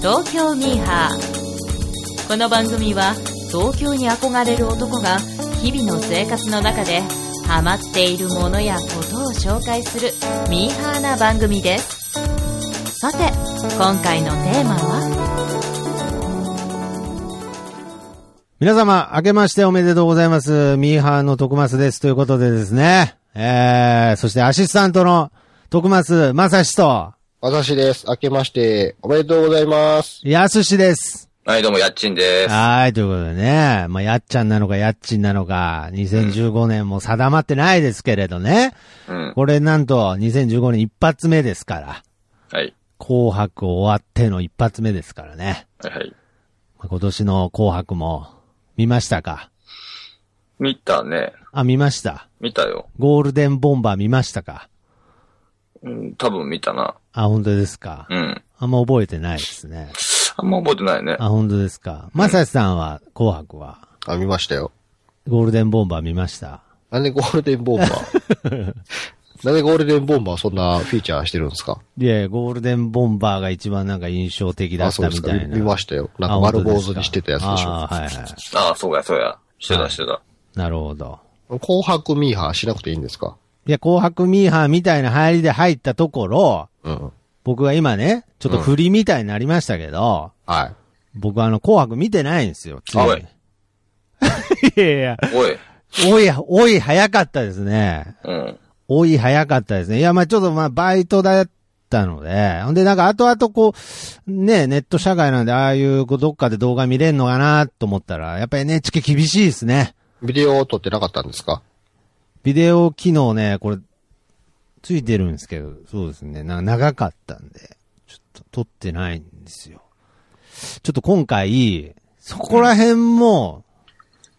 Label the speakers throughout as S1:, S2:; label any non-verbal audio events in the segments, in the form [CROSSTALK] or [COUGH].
S1: 東京ミーハーこの番組は東京に憧れる男が日々の生活の中でハマっているものやことを紹介するミーハーな番組ですさて今回のテーマは？
S2: 皆様、明けましておめでとうございます。ミーハーの徳松です。ということでですね。えー、そしてアシスタントの徳松正史と、
S3: 私です。明けまして、おめでとうございます。
S2: やすしです。
S4: はい、どうも、やっちんです。
S2: はい、ということでね。まあ、やっちゃんなのかやっちんなのか、2015年も定まってないですけれどね。
S4: うん。
S2: これなんと、2015年一発目ですから。
S4: はい。
S2: 紅白終わっての一発目ですからね。
S4: はいはい。
S2: まあ今年の紅白も、見ましたか？
S4: 見たね。
S2: あ、見ました。
S4: 見たよ。
S2: ゴールデンボンバー見ましたか？
S4: うん、多分見たな。
S2: あ、本当ですか？
S4: うん。
S2: あんま覚えてないですね。
S4: あんま覚えてないね。
S2: あ、本当ですか？まさしさんは、紅白は、
S3: あ、見ましたよ。
S2: ゴールデンボンバー見ました？
S3: なんでゴールデンボンバー？[LAUGHS] なんでゴールデンボンバーそんなフィーチャーしてるんですか？
S2: いやいやゴールデンボンバーが一番なんか印象的だ
S3: あ、
S2: った
S3: そうですか。
S2: みたいな。
S3: 見見ましたよ。なん
S2: あ
S3: か丸坊主にしてたやつでしょ。
S2: あはいはい。
S4: ああ、そうや、そうや。してた、してた。
S2: なるほど。
S3: 紅白ミーハーしなくていいんですか？
S2: いや、紅白ミーハーみたいな入りで入ったところ、
S3: うん。
S2: 僕が今ね、ちょっと振りみたいになりましたけど、
S3: はい。
S2: 僕あの、紅白見てないんですよ。つい
S4: あおい [LAUGHS]
S2: いやいや、
S4: おい。
S2: おい、おい、早かったですね。
S4: うん。
S2: おい、早かったですね。いや、まあちょっとまあバイトだったので、ほんでなんか後々こう、ね、ネット社会なんでああいうこうどっかで動画見れんのかなと思ったら、やっぱり NHK 厳しいですね。
S3: ビデオを撮ってなかったんですか？
S2: ビデオ機能ね、これ、ついてるんですけど、そうですね、な長かったんで、ちょっと撮ってないんですよ。ちょっと今回、そこら辺も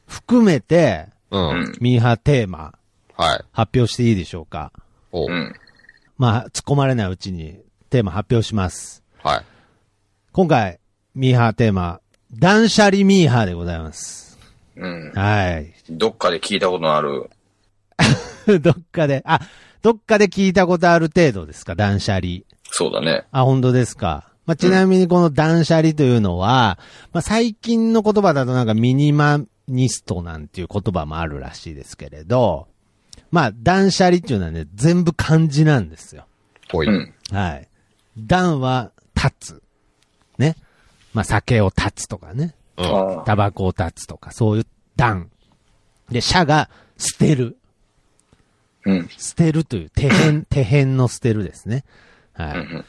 S2: 含めて、
S3: うん。
S4: うん。
S2: ミーハーテーマ
S3: はい。
S2: 発表していいでしょうか。
S3: お、
S4: うん。
S2: まあ、突っ込まれないうちにテーマ発表します。
S3: はい。
S2: 今回、ミーハーテーマ、断捨離ミーハーでございます。
S4: うん。
S2: はい。
S4: どっかで聞いたことのある。[LAUGHS]
S2: どっかで、あ、どっかで聞いたことある程度ですか、断捨離。
S4: そうだね。
S2: あ、本当ですか？まあ、ちなみにこの断捨離というのは、まあ、最近の言葉だとなんかミニマニストなんていう言葉もあるらしいですけれど、まあ、断捨離っていうのはね、全部漢字なんですよ。
S3: ほい。
S4: うん。
S2: はい。断は立つ。ね。まあ、酒を断つとかね。タバコを断つとか、そういう断。で、捨が捨てる。
S4: うん。
S2: 捨てるという、手辺、[LAUGHS] 手辺の捨てるですね。はい。
S4: うん。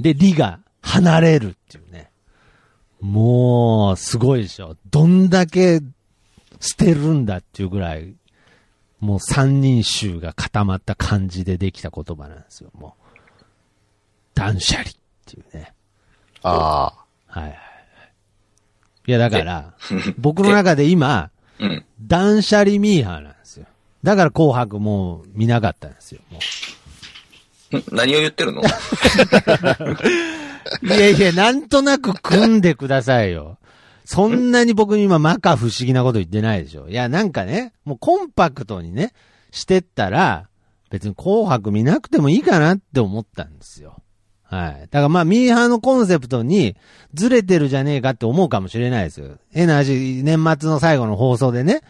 S2: で、理が離れるっていうね。もう、すごいでしょ。どんだけ捨てるんだっていうぐらい、もう三人衆が固まった感じでできた言葉なんですよ、もう。断捨離っていうね。
S3: あ
S2: はいはいはい。いや、だから、[LAUGHS] 僕の中で今、
S4: うん。
S2: 断捨離ミーハーなん。だから紅白もう見なかったんですよ、もう。
S4: ん？何を言ってるの？
S2: いやいや、なんとなく組んでくださいよ。そんなに僕に今、摩訶不思議なこと言ってないでしょ。いや、なんかね、もうコンパクトにね、してったら、別に紅白見なくてもいいかなって思ったんですよ。はい。だからまあ、ミーハーのコンセプトにずれてるじゃねえかって思うかもしれないですよ。変な話、年末の最後の放送でね、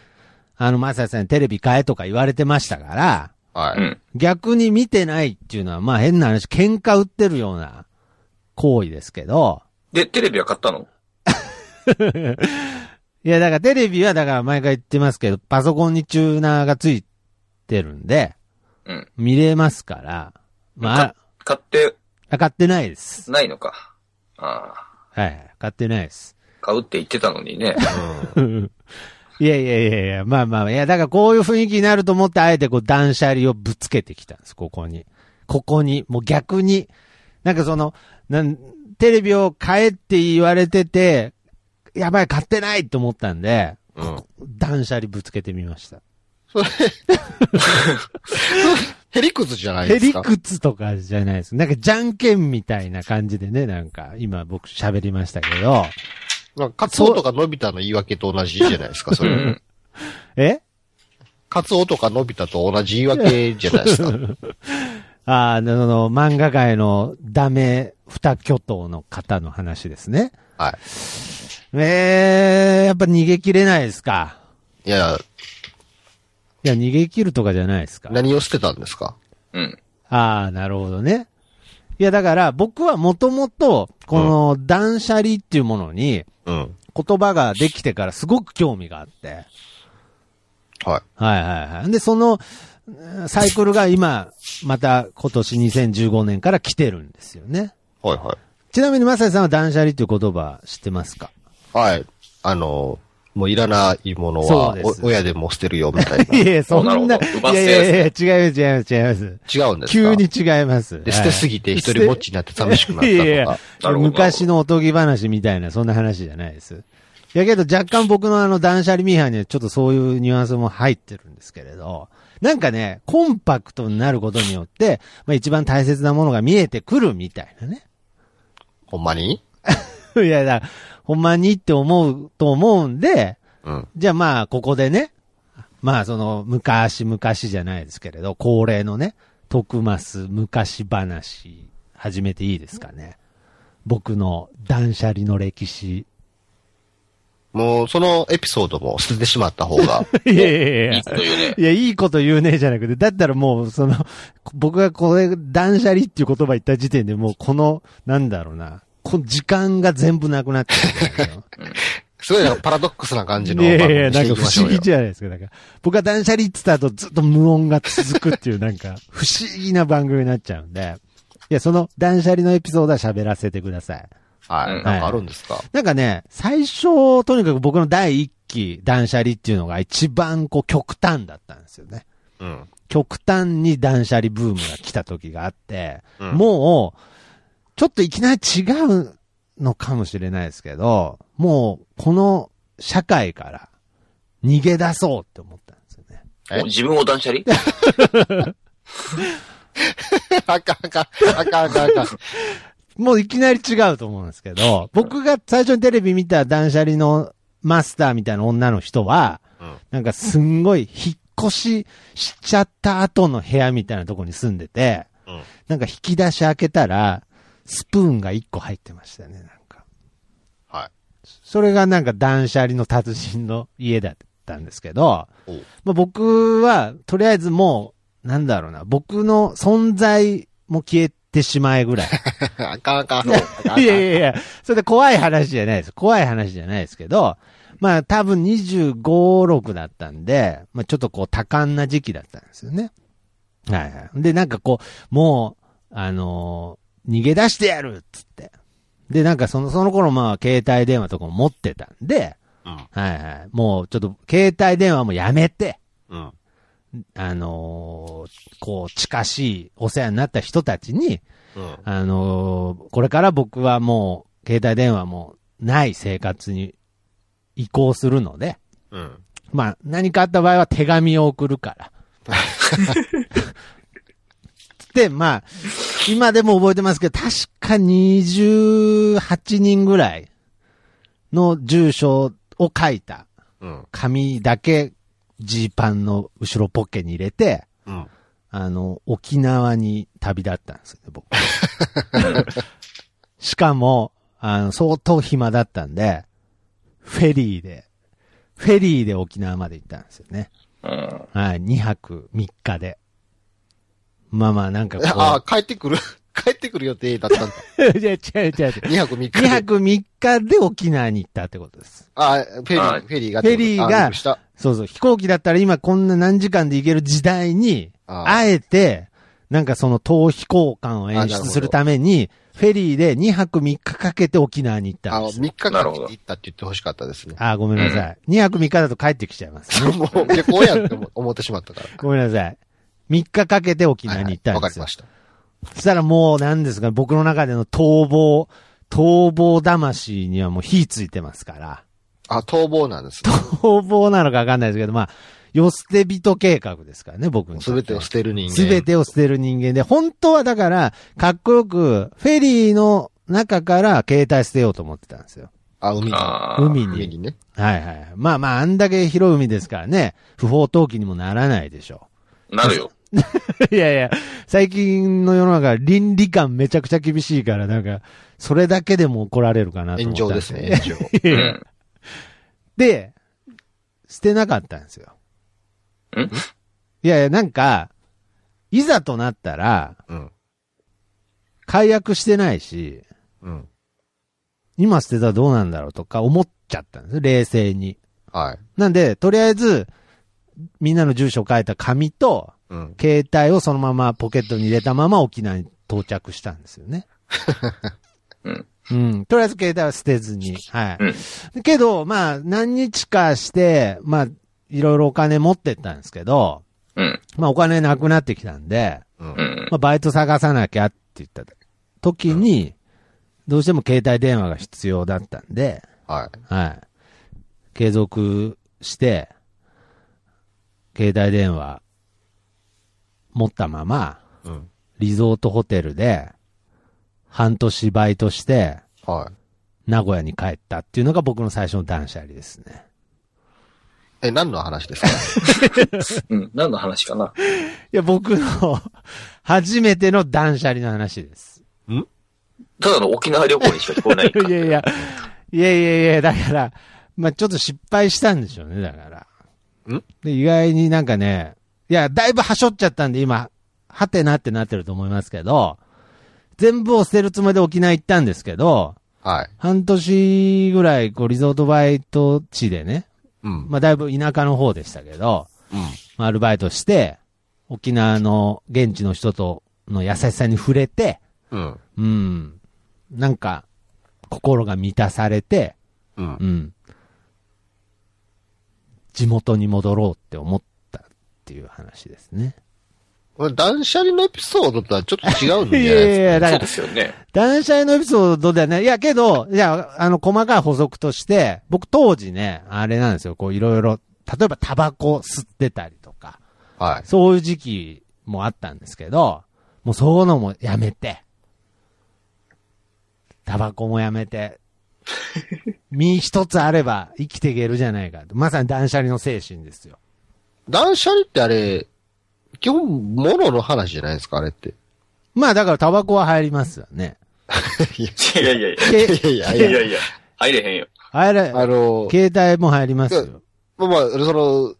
S2: あの、まささんにテレビ変えとか言われてましたから、
S3: あ。はい。
S4: うん。
S2: 逆に見てないっていうのは、まあ変な話、喧嘩売ってるような行為ですけど、
S4: で、テレビは買ったの？[LAUGHS]
S2: いや、だからテレビは、だから毎回言ってますけど、パソコンにチューナーがついてるんで、
S4: うん。
S2: 見れますから、まあ、
S4: 買って
S2: あ買ってないです。
S4: ないのか。ああ。
S2: はい、買ってないです。
S4: 買うって言ってたのにね。[LAUGHS]
S2: いやいやいやいや、まあまあ、いや、だからこういう雰囲気になると思って、あえてこう断捨離をぶつけてきたんです、ここに。ここに、もう逆に、なんかその、なん、テレビを買えって言われてて、やばい、買ってないと思ったんで、
S3: うん。
S2: 断捨離ぶつけてみました。
S3: ヘリクツじゃない
S2: ヘリ
S3: ですか？
S2: クツとかじゃないです。なんかじゃんけんみたいな感じでね、なんか、今僕喋りましたけど、
S3: なんかカツオとかのび太の言い訳と同じじゃないですか、それ。
S4: うん。[LAUGHS]
S2: え？
S3: カツオとかのび太と同じ言い訳じゃないですか。[LAUGHS]
S2: ああ、あの、漫画界のダメ二巨頭の方の話ですね。
S3: はい。
S2: えー、やっぱ逃げ切れないですか？
S3: いや、
S2: いや、逃げ切るとかじゃないですか。
S3: 何を捨てたんですか？
S4: うん。
S2: ああ、なるほどね。いや、だから僕はもともと、この断捨離っていうものに
S3: うん。
S2: 言葉ができてからすごく興味があって。
S3: はい。
S2: はいはいはい。で、その、うんサイクルが今、また今年2015年から来てるんですよね。
S3: はいはい。
S2: ちなみに、まさやさんは断捨離っていう言葉知ってますか？
S3: はい。あの、もういらないものは親でも捨てるよみたいな。[LAUGHS]
S2: いやいや、そんな、いやい
S4: てや
S2: いや、違います違います違います。
S3: 違うんですか？
S2: 急に違います。
S3: で、捨てすぎて一人ぼっちになって寂しくなったとか。
S2: いや昔のおとぎ話みたいな、そんな話じゃないです。いやけど若干僕のあの断捨離ミーハーにはちょっとそういうニュアンスも入ってるんですけれど、なんかね、コンパクトになることによって、まあ一番大切なものが見えてくるみたいなね。
S3: ほんまに？[LAUGHS]
S2: いやだ、ほんまにって思うと思うんで、
S3: うん。
S2: じゃあまあここでね、まあその昔々じゃないですけれど、恒例のね、徳増昔話、始めていいですかね。僕の断捨離の歴史。
S3: もう、そのエピソードも捨ててしまった方が。[LAUGHS]
S2: いやいやいや
S4: いいこと言うね。
S2: いや、いいこと言うねじゃなくて、だったらもう、その、僕がこれ、断捨離っていう言葉言った時点でもう、この、なんだろうな、この時間が全部なくなってるんだよ。[LAUGHS]
S3: すごいなんかパラドックスな感じの
S2: いやい
S3: 番
S2: やなんか不思議。じゃないですか。か、僕が断捨離って言った後ずっと無音が続くっていう、なんか、不思議な番組になっちゃうんで、いや、その断捨離のエピソードは喋らせてください。
S3: はい。
S4: うん
S3: なんかあるんですか？
S2: なんかね、最初、とにかく僕の第一期断捨離っていうのが一番こう極端だったんですよね。
S3: うん。
S2: 極端に断捨離ブームが来た時があって、
S3: うん
S2: もう、ちょっといきなり違うのかもしれないですけど、もう、この社会から逃げ出そうって思ったんですよね。
S3: え？
S4: お自分を断捨離？
S3: あかんあかん、あかんあかんあかん。
S2: もういきなり違うと思うんですけど、僕が最初にテレビ見た断捨離のマスターみたいな女の人は、
S3: うん
S2: なんかすんごい引っ越ししちゃった後の部屋みたいなとこに住んでて、
S3: うん。
S2: なんか引き出し開けたら、スプーンが1個入ってましたね、なんか。
S3: はい。
S2: それがなんか断捨離の達人の家だったんですけど、まあ、僕は、とりあえずもう、なんだろうな、僕の存在も消えてしまえぐらい。[LAUGHS]
S3: あかんあかん。あかんあかん
S2: いやいやいや、それで怖い話じゃないです。怖い話じゃないですけど、まあ多分25、6だったんで、まあちょっとこう多感な時期だったんですよね。はいはい。で、なんかこう、もう、あのー逃げ出してやるっつって。で、なんかその、その頃まあ携帯電話とかも持ってたんで、
S3: うん。
S2: はいはい。もうちょっと携帯電話もやめて、
S3: うん。
S2: あのーこう近しいお世話になった人たちに、
S3: うん。
S2: あのーこれから僕はもう、携帯電話もない生活に移行するので、
S3: うん。
S2: まあ、何かあった場合は手紙を送るから。[LAUGHS] で、まあ、今でも覚えてますけど、確か28人ぐらいの住所を書いた
S3: うん。
S2: 紙だけジーパンの後ろポッケに入れて、
S3: うん。
S2: あの、沖縄に旅立ったんですよね、僕。[LAUGHS] しかも、あの、相当暇だったんで、フェリーで、フェリーで沖縄まで行ったんですよね。
S4: うん。
S2: はい、2泊3日で。まあまあ、なんかこう。
S3: あ、帰ってくる、[LAUGHS] 帰ってくる予定だったんだ。[LAUGHS]
S2: いや、違う違う違う。
S3: 2泊3日
S2: 2
S3: で。
S2: 泊3日で沖縄に行ったってことです。
S3: あ、フェリ
S4: あ
S3: ー、フェリーが。
S2: フェリーが。そうそう。飛行機だったら今こんな何時間で行ける時代に、
S3: あ
S2: あえて、なんかその逃避行感を演出するために、フェリーで2泊3日かけて沖縄に行った
S3: あ、
S2: んです。
S3: 3日かけて行ったって言ってほしかったですね。
S2: あ、ごめんなさい。2泊3日だと帰ってきちゃいますね。[LAUGHS]
S3: もう旅行やって思思ってしまったから。
S2: ごめんなさい。3日かけて沖縄に行ったんですよ。
S3: わかりました。
S2: そしたらもう何ですか、僕の中での逃亡、逃亡魂にはもう火ついてますから。
S3: あ、逃亡なんですね。
S2: 逃亡なのかわかんないですけど、まあ、世捨て人計画ですからね、僕にとって。
S3: すべてを捨てる人間。
S2: すべてを捨てる人間で、本当はだから、かっこよく、フェリーの中から携帯捨てようと思ってたんですよ。
S3: あ、海に。
S4: ああ。
S2: 海に。
S3: 海にね。
S2: はいはい。まあまあ、あんだけ広い海ですからね、不法投棄にもならないでしょ
S4: なるよ。
S2: う。[LAUGHS] いやいや、最近の世の中、倫理観めちゃくちゃ厳しいから、なんか、それだけでも怒られるかなと思
S3: 炎
S2: ったん
S3: 上ですね、[LAUGHS] 炎上。
S2: で、捨てなかったんですよ。
S4: ん？
S2: いやいや、なんか、いざとなったら、
S3: うん。
S2: 解約してないし、
S3: うん。
S2: 今捨てたらどうなんだろうとか思っちゃったんですよ、冷静に。
S3: はい。
S2: なんで、とりあえず、みんなの住所を書いた紙と、
S3: うん。
S2: 携帯をそのままポケットに入れたまま沖縄に到着したんですよね。[LAUGHS]
S4: うん。
S2: うん。とりあえず携帯は捨てずに。はい。
S4: うん
S2: けど、まあ、何日かして、まあ、いろいろお金持ってったんですけど、
S4: うん。
S2: まあ、お金なくなってきたんで、
S3: うん
S4: う。ん。
S2: まあ、バイト探さなきゃって言った時に、どうしても携帯電話が必要だったんで、
S3: はい。
S2: はい。継続して、携帯電話持ったまま、
S3: うん。
S2: リゾートホテルで、半年バイトして、
S3: はい。
S2: 名古屋に帰ったっていうのが僕の最初の断捨離ですね。
S3: え、何の話ですか？[LAUGHS]
S4: うん。何の話かな？
S2: いや、僕の初めての断捨離の話です。
S4: ただの沖縄旅行にしか聞こえないか
S2: いやいや、いやいやいや、だから、まあちょっと失敗したんでしょうね、だから。
S3: ん？
S2: で意外になんかね、いや、だいぶはしょっちゃったんで今、はてなってなってると思いますけど、全部を捨てるつもりで沖縄行ったんですけど、
S3: はい。
S2: 半年ぐらい、こう、リゾートバイト地でね、
S3: うん。
S2: まあだいぶ田舎の方でしたけど、
S3: うん。
S2: まあアルバイトして、沖縄の現地の人との優しさに触れて、
S3: うん。
S2: うん。なんか、心が満たされて、
S3: うん
S2: う。ん。地元に戻ろうって思ったっていう話ですね。
S3: これ断捨離のエピソードとはちょっと違うんじゃない
S2: い
S3: です
S2: やいや、[LAUGHS] だ
S4: そうですよね。
S2: 断捨離のエピソードではね、いやけど、いや、あの、細かい補足として、僕当時ね、あれなんですよ、こういろいろ、例えばタバコ吸ってたりとか、
S3: か。はい。
S2: そういう時期もあったんですけど、もうそういうのもやめて、タバコもやめて、[LAUGHS] 身一つあれば生きていけるじゃないかと。まさに断捨離の精神ですよ。
S3: 断捨離ってあれ、基本、物の話じゃないですか、あれって。
S2: まあだからタバコは入りますよね。[LAUGHS]
S3: い
S4: いやいやいや。
S3: いやい
S4: い
S3: やいや。
S4: やいやいや。入れへんよ。
S2: 入れ、
S3: あの、
S2: 携帯も入りますよ。
S3: まあまあ、その、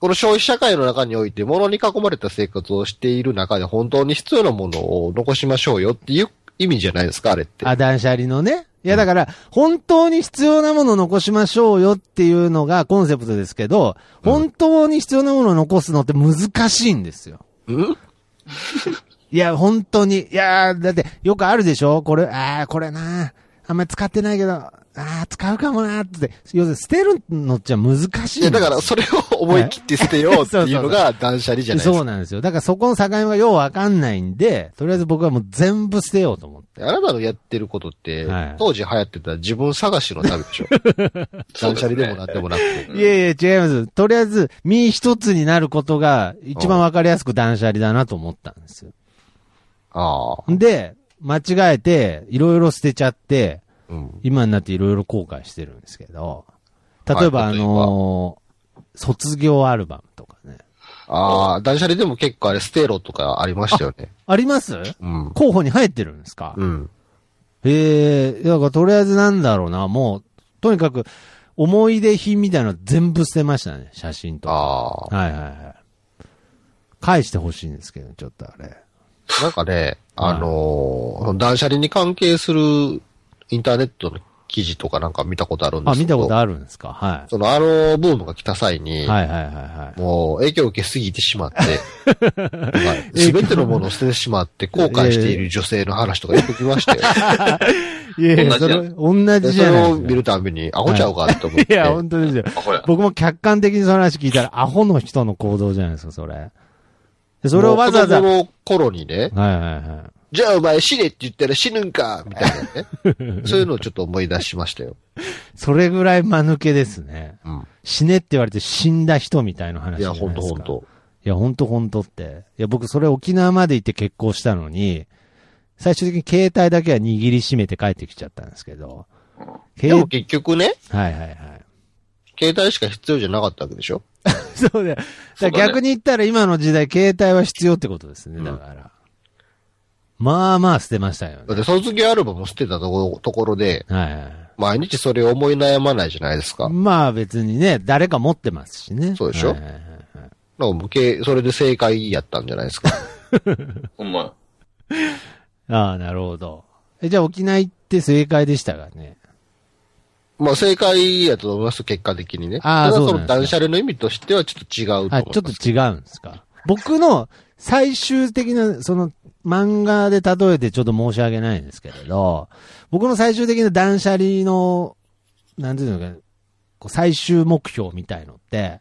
S3: この消費社会の中において、物に囲まれた生活をしている中で、本当に必要なものを残しましょうよっていう意味じゃないですか、あれって。
S2: あ、断捨離のね。いやだから、本当に必要なものを残しましょうよっていうのがコンセプトですけど、
S3: うん
S2: 本当に必要なものを残すのって難しいんですよ。
S3: うん？
S2: いや、本当に。いやーだって、よくあるでしょ？これ、ああ、これなあんまり使ってないけど、ああ、使うかもなーって。要するに捨てるのっちゃ難しい。
S3: いや、だから、それを思い切って捨てようっていうのが [LAUGHS] 断捨離じゃないですか。
S2: そうなんですよ。だからそこの境目がようわかんないんで、とりあえず僕はもう全部捨てようと思って。
S3: あなたのやってることって、
S2: はい
S3: 当時流行ってた自分探しの旅でしょ。[LAUGHS] 断捨離でもなんでもなくて。
S4: うん
S2: いやいや、違います。とりあえず、身一つになることが一番わかりやすく断捨離だなと思ったんですよ。
S3: ああ。
S2: で、間違えて、いろいろ捨てちゃって、
S3: うん。
S2: 今になっていろいろ後悔してるんですけど、例えば、
S3: はい
S2: あのー卒業アルバムとかね。
S3: ああ、断捨離でも結構あれ、ステロとかありましたよね。
S2: あります？
S3: うん。
S2: 候補に入ってるんですか、
S3: うん。
S2: へえ、だからとりあえずなんだろうな、もう、とにかく、思い出品みたいなの全部捨てましたね、写真とか。
S3: ああ。
S2: はいはいはい。返してほしいんですけど、ちょっとあれ。
S3: なんかね、あのー断捨離に関係するインターネットの記事とかなんか見たことあるんで
S2: あ、
S3: すけど。
S2: 見たことあるんですか？は
S3: そのあのブームが来た際に、
S2: い。はいはいはいはい。
S3: もう影響を受けすぎてしまって、[LAUGHS] すべてのものを捨ててしまって後悔している女性の話とかよく聞きましたよ。[LAUGHS]
S2: いやいや、そ
S4: 同じや
S2: れ、同
S3: でそれ
S2: じじゃない
S3: を見るたびに、アホちゃうかって思って。
S2: いや、本当ですよ。僕も客観的にその話聞いたら、アホの人の行動じゃないですか、それ。でそれをわざわざ。
S3: 子供の頃にね、
S2: はいはい。
S3: じゃあお前死ねって言ったら死ぬんかみたいなね。[LAUGHS] そういうのをちょっと思い出しましたよ。
S2: それぐらい間抜けですね。
S3: うん。
S2: 死ねって言われて死んだ人みたいな話
S3: いや、
S2: じゃないですか。
S3: ほんとほんと。
S2: いや、ほんとほんとって。いや、僕それ沖縄まで行って結婚したのに、最終的に携帯だけは握りしめて帰ってきちゃったんですけど。携
S3: でも結局ね、
S2: はいはいはい。
S3: 携帯しか必要じゃなかったわけでしょ？[LAUGHS]
S2: そうだよ。だ逆に言ったら今の時代、携帯は必要ってことですね、だから。まあまあ捨てましたよね。
S3: だって卒業アルバム捨てたとこところで、
S2: はいはい。
S3: 毎日それを思い悩まないじゃないですか。
S2: まあ別にね、誰か持ってますしね。
S3: そうでしょ？
S2: はいはいはい
S3: それで正解やったんじゃないですか。[LAUGHS]
S4: ほんま。
S2: ああ、なるほど。え、じゃあ沖縄行って正解でしたがね？
S3: まあ正解やと思います、結果的にね。
S2: あー
S3: ただ
S2: そうなんですか
S3: その断捨離の意味としてはちょっと違うと思いま
S2: あ、
S3: す。
S2: ちょっと違うんですか？僕の最終的な、その漫画で例えてちょっと申し訳ないんですけれど、僕の最終的な断捨離の、なんていうのか、こう最終目標みたいのって、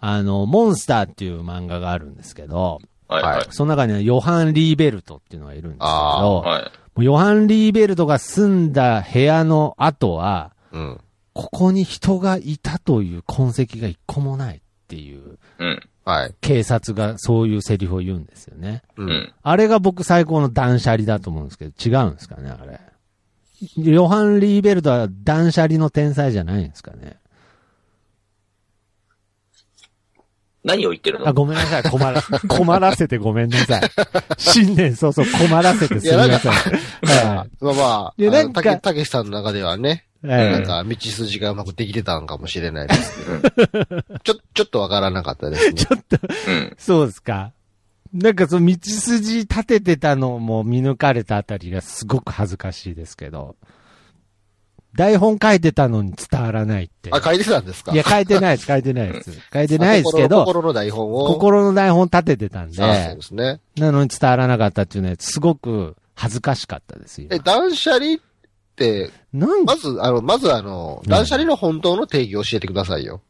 S2: あの、モンスターっていう漫画があるんですけど、
S4: はいはい。
S2: その中にはヨハン・リーベルトっていうのがいるんですけ
S3: あ
S2: ど、
S4: はい。
S2: もうヨハン・リーベルトが住んだ部屋の後は、
S3: うん。
S2: ここに人がいたという痕跡が一個もないっていう、
S4: うん。
S3: はい。
S2: 警察がそういうセリフを言うんですよね。
S3: う。
S4: うんん。
S2: あれが僕最高の断捨離だと思うんですけど、違うんですかね、あれ。ヨハン・リーベルトは断捨離の天才じゃないんですかね。
S4: 何を言ってるの？
S2: あ、ごめんなさい。困ら、[LAUGHS] 困らせてごめんなさい。新年早々困らせてすみません。は
S3: まあまあ、
S2: いやなんか
S3: たけたけしさんの中ではね、なんか道筋がうまくできてたんかもしれないですけど、[LAUGHS] ちょ、ちょっとわからなかったですね。
S2: ちょっと、
S4: うん。
S2: そうですか。なんかその道筋立ててたのも見抜かれたあたりがすごく恥ずかしいですけど、台本書いてたのに伝わらないって。
S3: あ、書いてたんですか？
S2: いや、書いてないです、書いてないです。書いてないですけど、
S3: あ心心の台本を。
S2: 心の台本立ててたんで、
S3: あそうですね。
S2: なのに伝わらなかったっていうのは、すごく恥ずかしかったですよ。
S3: え、断捨離って、
S2: なん
S3: まず、あの、まずあの、
S2: うん
S3: 断捨離の本当の定義を教えてくださいよ。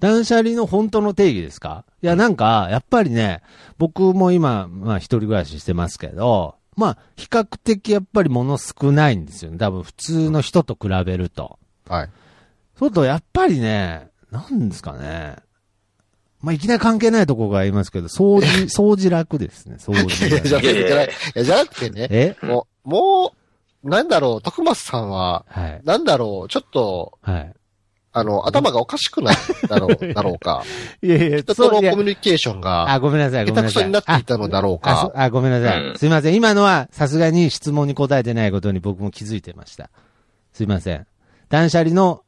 S2: 断捨離の本当の定義ですか？いや、なんか、やっぱりね、僕も今、まあ一人暮らししてますけど、まあ、比較的やっぱり物少ないんですよね。多分普通の人と比べると。
S3: はい。
S2: そうすると、やっぱりね、なんですかね。まあ、いきなり関係ないところがありますけど、掃除、[LAUGHS] 掃除楽ですね、掃除
S3: いや、じゃなくてね、
S2: え？
S3: もう、もう、なんだろう、徳松さんは、
S2: はい。
S3: なんだろう、ちょっと、
S2: はい。
S3: あの、頭がおかしくないだろう、[LAUGHS] だろうか。
S2: いやいや、
S3: 人とのコミュニケーションが、
S2: あ、ごめんなさい、ごめんなさい。
S3: 下手くそになっていたのだろうか。
S2: あ、ごめんなさい。
S4: うん
S2: すいません。今のは、さすがに質問に答えてないことに僕も気づいてました。すいません。断捨離の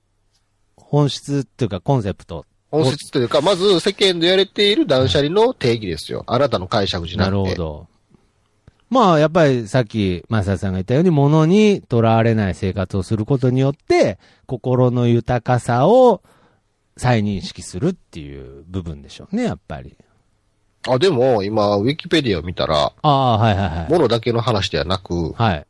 S2: 本質っていうかコンセプト。
S3: 本質というか、まず世間で言われている断捨離の定義ですよ。あなたの解釈じゃな
S2: な
S3: くて。
S2: るほど。まあ、やっぱりさっき、マサさんが言ったように、物にとらわれない生活をすることによって、心の豊かさを再認識するっていう部分でしょうね、やっぱり。
S3: あ、でも、今、ウィキペディアを見たら、
S2: ああ、はいはいはい。
S3: 物だけの話ではなく、
S2: はい。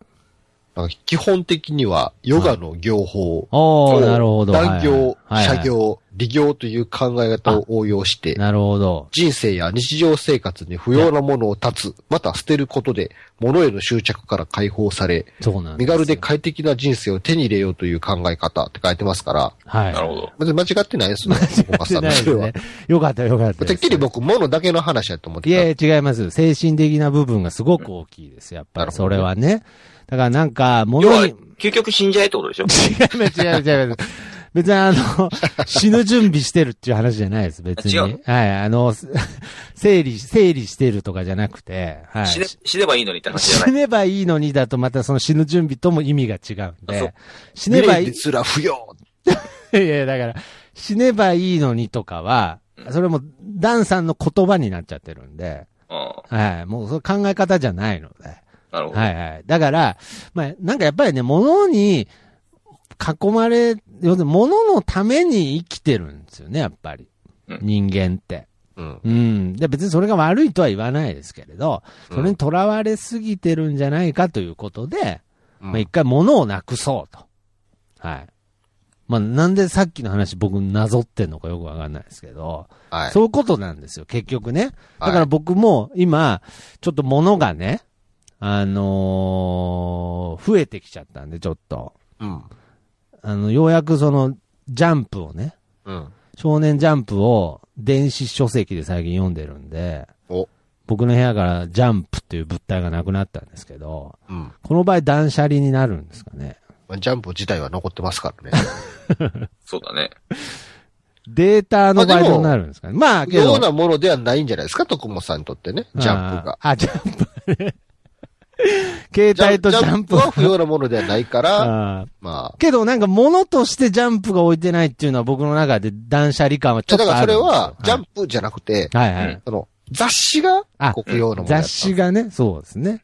S3: なんか基本的には、ヨガの行法、
S2: おー、なるほど。
S3: 断行、
S2: はいはいはい
S3: 社行、利行という考え方を応用して、
S2: なるほど。
S3: 人生や日常生活に不要なものを断つ、また捨てることで、物への執着から解放され、
S2: そうなんですよ
S3: 身軽で快適な人生を手に入れようという考え方って書いてますから、
S2: はい。
S4: なるほど。
S3: 別に間違ってないですよ。[LAUGHS] 岡さんのそれは。
S2: ね。よかったよかったです。
S3: てっきり僕、物だけの話やと思って
S2: い
S3: た。
S2: や、違います。精神的な部分がすごく大きいです。やっぱり、そ
S3: なるほどね
S2: れはね。だからなんか、
S4: 要は
S2: 物に、、
S4: 究極死んじゃえってことでしょ？[LAUGHS]
S2: 違います、違います、違います。別にあの、[LAUGHS] 死ぬ準備してるっていう話じゃないです、別に。
S4: 違う
S2: はい、あの、整理、整理してるとかじゃなくて、はい。
S4: 死ね、死ねばいいのにって話じゃない？
S2: 死ねばいいのにだとまたその死ぬ準備とも意味が違うんで
S4: う、
S2: 死ねばいい
S3: ら不要 [LAUGHS]
S2: いやだから、死ねばいいのにとかは、それも、ダンさんの言葉になっちゃってるんで、
S4: うん。
S2: はい、もうその考え方じゃないので。
S4: なるほど。
S2: はいはい。だから、まあ、なんかやっぱりね、物に囲まれ、要するに物のために生きてるんですよね、やっぱり。
S4: うん
S2: 人間って。
S3: うん。
S2: うん。で、別にそれが悪いとは言わないですけれど、それにとらわれすぎてるんじゃないかということで、
S3: うん
S2: まあ一回物をなくそうと。はい。まあなんでさっきの話僕なぞってんのかよくわかんないですけど、
S3: はい。
S2: そういうことなんですよ、結局ね。だから
S3: はい
S2: 僕も今、ちょっと物がね、あのー増えてきちゃったんで、ちょっと。
S3: うん。
S2: あの、ようやくその、ジャンプをね、
S3: うん。
S2: 少年ジャンプを電子書籍で最近読んでるんで、
S3: お。
S2: 僕の部屋からジャンプっていう物体がなくなったんですけど、
S3: うん。
S2: この場合断捨離になるんですかね。
S3: まあジャンプ自体は残ってますからね。[LAUGHS]
S4: そうだね。
S2: データのバイトになるんですかね。まあ、けど。
S3: ようなものではないんじゃないですか、徳本さんにとってね、ジャンプが。
S2: あ、ジャンプね。[LAUGHS] 携帯とジャンプ
S3: は不要なものではないから、
S2: あー
S3: まあ。
S2: けどなんか物としてジャンプが置いてないっていうのは僕の中で断捨離感はちょっと
S3: だからそれ。は、ジャンプじゃなくて、
S2: はいはいはい。
S3: の、雑誌が
S2: あ
S3: 国用のもの
S2: 雑誌がね、そうですね。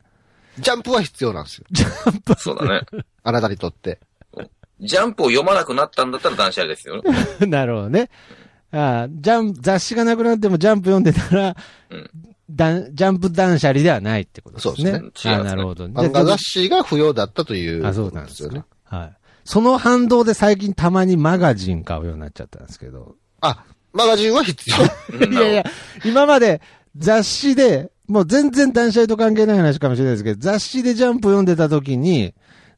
S3: ジャンプは必要なんですよ。
S4: そうだね。[LAUGHS]
S3: あなたにとって。
S4: ジャンプを読まなくなったんだったら断捨離ですよ。[LAUGHS]
S2: なるほどね。あージャン雑誌がなくなってもジャンプ読んでたら、
S4: うん
S2: だんジャンプ断捨離ではないってことですね。
S3: そうですね
S2: あーなるほど。
S3: 漫画雑誌が不要だったという
S2: あ、そうなんですよね。はい。その反動で最近たまにマガジン買うようになっちゃったんですけど。
S3: あ、マガジンは必要。
S4: う [LAUGHS] ん
S2: いやいや、今まで雑誌で、もう全然断捨離と関係ない話かもしれないですけど、雑誌でジャンプ読んでた時に、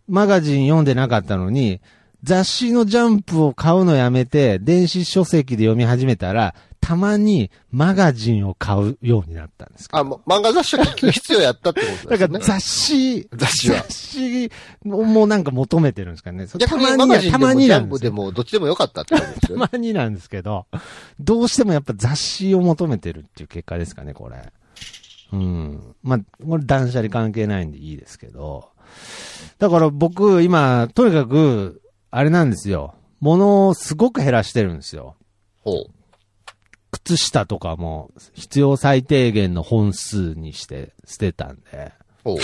S2: マガジン読んでなかったのに、雑誌のジャンプを買うのやめて、電子書籍で読み始めたら、たまにマガジンを買うようになったんです
S3: あ、もう漫画雑誌は結局必要やったってことですね。
S2: だから雑誌、
S3: 雑誌は
S2: 雑誌をもうなんか求めてるんですかね。たまにや、たまになんです
S3: でもどっちでもよかったってことです
S2: た
S3: よね。
S2: まになんですけど、どうしてもやっぱ雑誌を求めてるっていう結果ですかね、これ。うん。まあ、これ断捨離関係ないんでいいですけど。だから僕、今、とにかく、あれなんですよ。物をすごく減らしてるんですよ。
S3: ほう。
S2: 靴下とかも必要最低限の本数にして捨てたんで。
S3: ほう。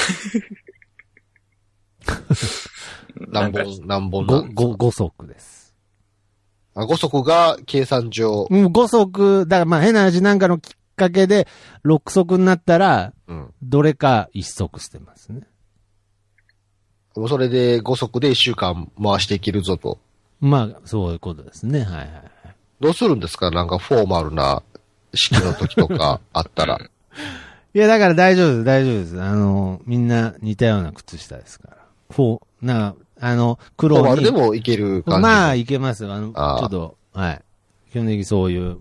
S3: [LAUGHS] 何本、何本な
S2: ご、
S3: んですか
S2: ご、5足です。
S3: あ、5足が計算上。
S2: うん、5足、だからまあ変な話なんかのきっかけで6足になったら、
S3: うん。
S2: どれか1足捨てますね。
S3: もうそれで5足で1週間回していけるぞと。
S2: まあ、そういうことですね。はいはいはい。
S3: どうするんですか？なんかフォーマルな式の時とか [LAUGHS] あったら。
S2: いや、だから大丈夫です、大丈夫です。あの、みんな似たような靴下ですから。フォー、な、あの、
S3: フォー
S2: 黒に。
S3: マルでもいける感じ。
S2: まあ、いけますよ。あの、
S3: あー
S2: ちょっと、はい。基本的にそういう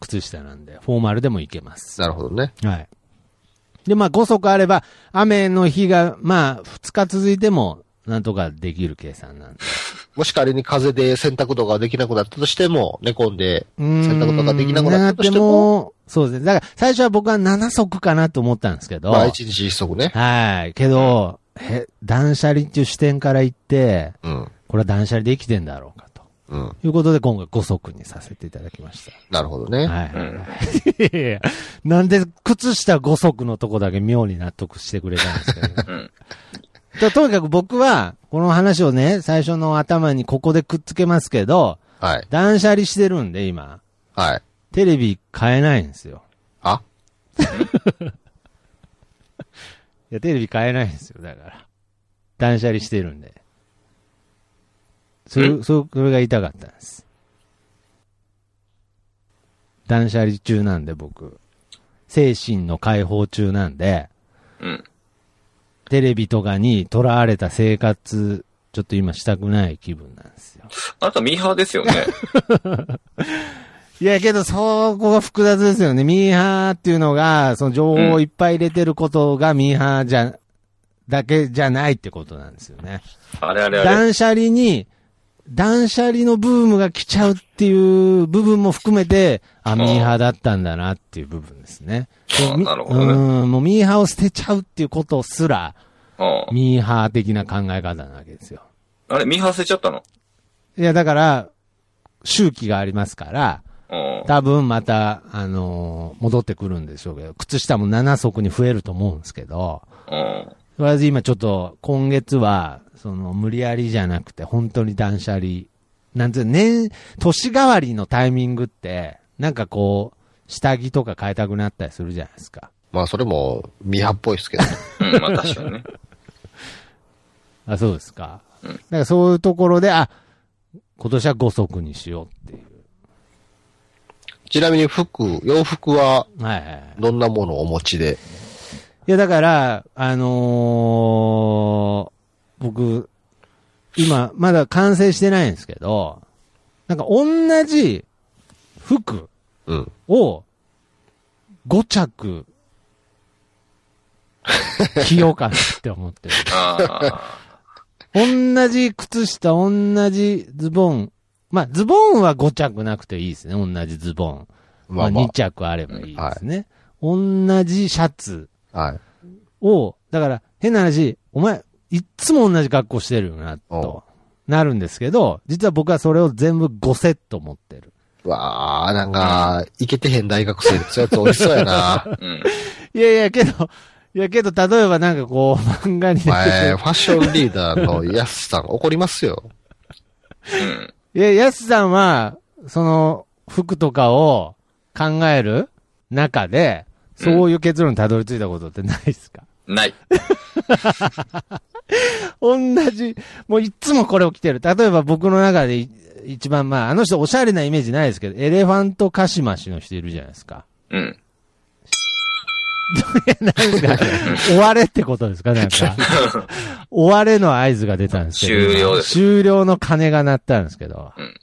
S2: 靴下なんで、フォーマルでもいけます。
S3: なるほどね。
S2: はい。で、まあ、5足あれば、雨の日が、まあ、2日続いても、なんとかできる計算なんで。
S3: もし仮に風で洗濯とかできなくなったとしても、寝込んで
S2: 洗
S3: 洗濯とかできなくなったとしても、
S2: そうですね。だから、最初は僕は7足かなと思ったんですけど、
S3: まあ1日1足ね。
S2: はい。けど、へ、断捨離っていう視点から言って、
S3: うん。
S2: これは断捨離できてんだろうかと。
S3: うん。
S2: いうことで今回5足にさせていただきました。
S3: なるほどね。
S2: はい。いやいやなんで靴下5足のとこだけ妙に納得してくれたんですかね。
S4: うん。
S2: ととにかく僕は、この話をね、最初の頭にここでくっつけますけど、
S3: はい。
S2: 断捨離してるんで、今。
S3: はい。
S2: テレビ買えないんですよ。
S3: あ？[LAUGHS]
S2: いや、テレビ買えないんですよ、だから。断捨離してるんで。それ、そそれが言いたかったんです。断捨離中なんで、僕。精神の解放中なんで、
S4: うん。
S2: テレビとかに囚われた生活、ちょっと今したくない気分なんですよ。
S4: あなたミーハーですよね。[LAUGHS]
S2: いや、けど、そこが複雑ですよね。ミーハーっていうのが、その情報をいっぱい入れてることがミーハーじゃ、だけじゃないってことなんですよね。
S4: あれあれあれ。
S2: 断捨離に、断捨離のブームが来ちゃうっていう部分も含めて、あ、ミーハーだったんだなっていう部分ですね。
S4: なるほどね
S2: うん、もうミーハーを捨てちゃうっていうことすら、
S4: うん
S2: ミーハー的な考え方なわけですよ。
S4: あれ、ミーハー捨てちゃったの？
S2: いや、だから、周期がありますから、
S4: うん。
S2: 多分また、あのー戻ってくるんでしょうけど、靴下も7足に増えると思うんですけど、とりあえず今ちょっと、今月は、その、無理やりじゃなくて、本当に断捨離。なんつう、年、年替わりのタイミングって、なんかこう、下着とか変えたくなったりするじゃないですか。
S3: まあそれもミハっぽいですけど。
S4: うん、まあ確かにね。
S2: あ、そうですか。うんだからそういうところで、あ、今年は5足にしようっていう。
S3: ちなみに服、洋服は
S2: はい。
S3: どんなものをお持ちで。
S2: いや、だから、あのー僕、今、まだ完成してないんですけど、なんか同じ服
S3: うん。
S2: を5着 [LAUGHS] 着ようかなって思ってる。
S4: あ
S2: 同じ靴下、同じズボンまあ、ズボンは5着なくていいですね。同じズボン。まあ、
S3: まあま
S2: 2着あればいいですね。同じシャツ
S3: あ。はい。
S2: を、だから、変な話、お前、いっつも同じ格好してるよな、と、なるんですけど、実は僕はそれを全部5セット持ってる。
S3: うわあ、なんか、いけてへん大学生ですやつ美味しそうやな。[LAUGHS]
S4: うん。
S2: いやいや、けど、いやけど、例えばなんかこう、漫画に出てく
S3: 前、
S2: る
S3: ファッションリーダーのヤスさん怒りますよ。
S4: うん。
S2: いや、ヤスさんは、その、服とかを考える中で、そういう結論にたどり着いたことってないですか、
S4: ない。[LAUGHS]
S2: 同じ、もういっつもこれを着てる。例えば僕の中でい一番、まあ、あの人おしゃれなイメージないですけど、エレファントカシマシの人いるじゃないですか。
S4: うん。[LAUGHS]
S2: なんか、終われってことですか？なんか。[LAUGHS] 終われの合図が出たんですけど。
S4: 終了です
S2: 終了の鐘が鳴ったんですけど。
S4: うん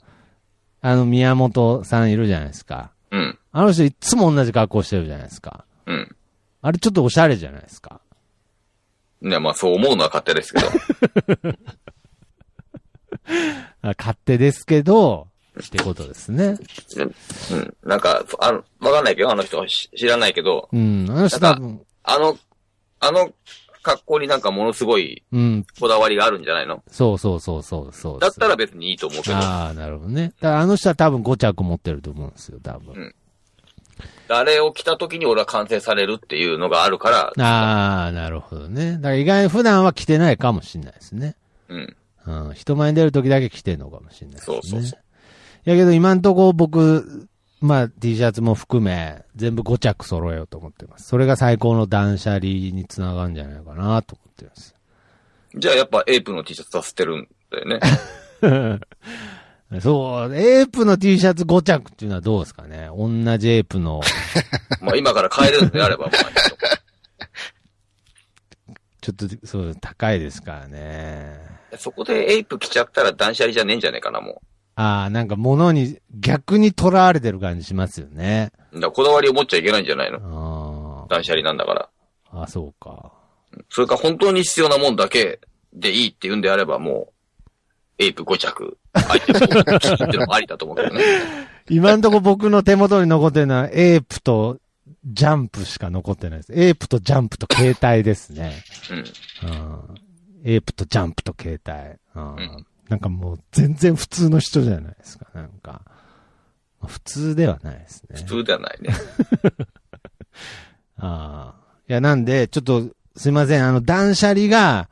S2: あの、宮本さんいるじゃないですか。
S4: うん。
S2: あの人いつも同じ格好してるじゃないですか。
S4: うん。
S2: あれちょっとおしゃれじゃないですか。
S4: いや、まあそう思うのは勝手ですけど。[LAUGHS]
S2: あ勝手ですけど、ってことですね。
S4: うん。なんか、あの、わかんないけど、あの人し知らないけど、
S2: うん。あの人多分、
S4: あの、あの格好になんかものすごい
S2: うん。
S4: こだわりがあるんじゃないの？
S2: そうそうそうそうそう。
S4: だったら別にいいと思うけど、
S2: ああ、なるほどね。だからあの人は多分5着持ってると思うんですよ、多分。
S4: うんあれを着た時に俺は完成されるっていうのがあるから、
S2: ああ、なるほどね。だから意外に普段は着てないかもしれないですね。
S4: うん。
S2: うん。人前に出る時だけ着てるのかもしれないですね。
S4: そうそうそう
S2: いやけど今んとこ僕、まあ T シャツも含め、全部5着揃えようと思ってます。それが最高の断捨離につながるんじゃないかなと思ってます。
S4: じゃあやっぱエイプの T シャツさせてるんだよね。[LAUGHS]
S2: そう、エープの T シャツ5着っていうのはどうですかね同じエイプの、[LAUGHS]
S4: まあ今から買えるんであれば、まあ [LAUGHS]
S2: ちょっと、そう、高いですからね。
S4: とそこでエイプ着ちゃったら断捨離じゃねえんじゃねえかな、も
S2: ああ、なんか物に逆に囚われてる感じしますよね。
S4: う。だこだわりを持っちゃいけないんじゃないの？
S2: あ
S4: 断捨離なんだから。
S2: あ、あそうか。
S4: それか本当に必要なもんだけでいいって言うんであれば、もう、エイプ5着、ってのもありだと思うけどね。[LAUGHS]
S2: 今んとこ僕の手元に残ってるのは、エイプとジャンプしか残ってないです。エイプとジャンプと携帯ですね。
S4: うん。
S2: うん。エイプとジャンプと携帯。うん
S4: うん
S2: なんかもう全然普通の人じゃないですか。なんか。まあ普通ではないですね。
S4: 普通ではないね。[LAUGHS]
S2: ああ。いや、なんで、ちょっと、すいません。あの、断捨離が、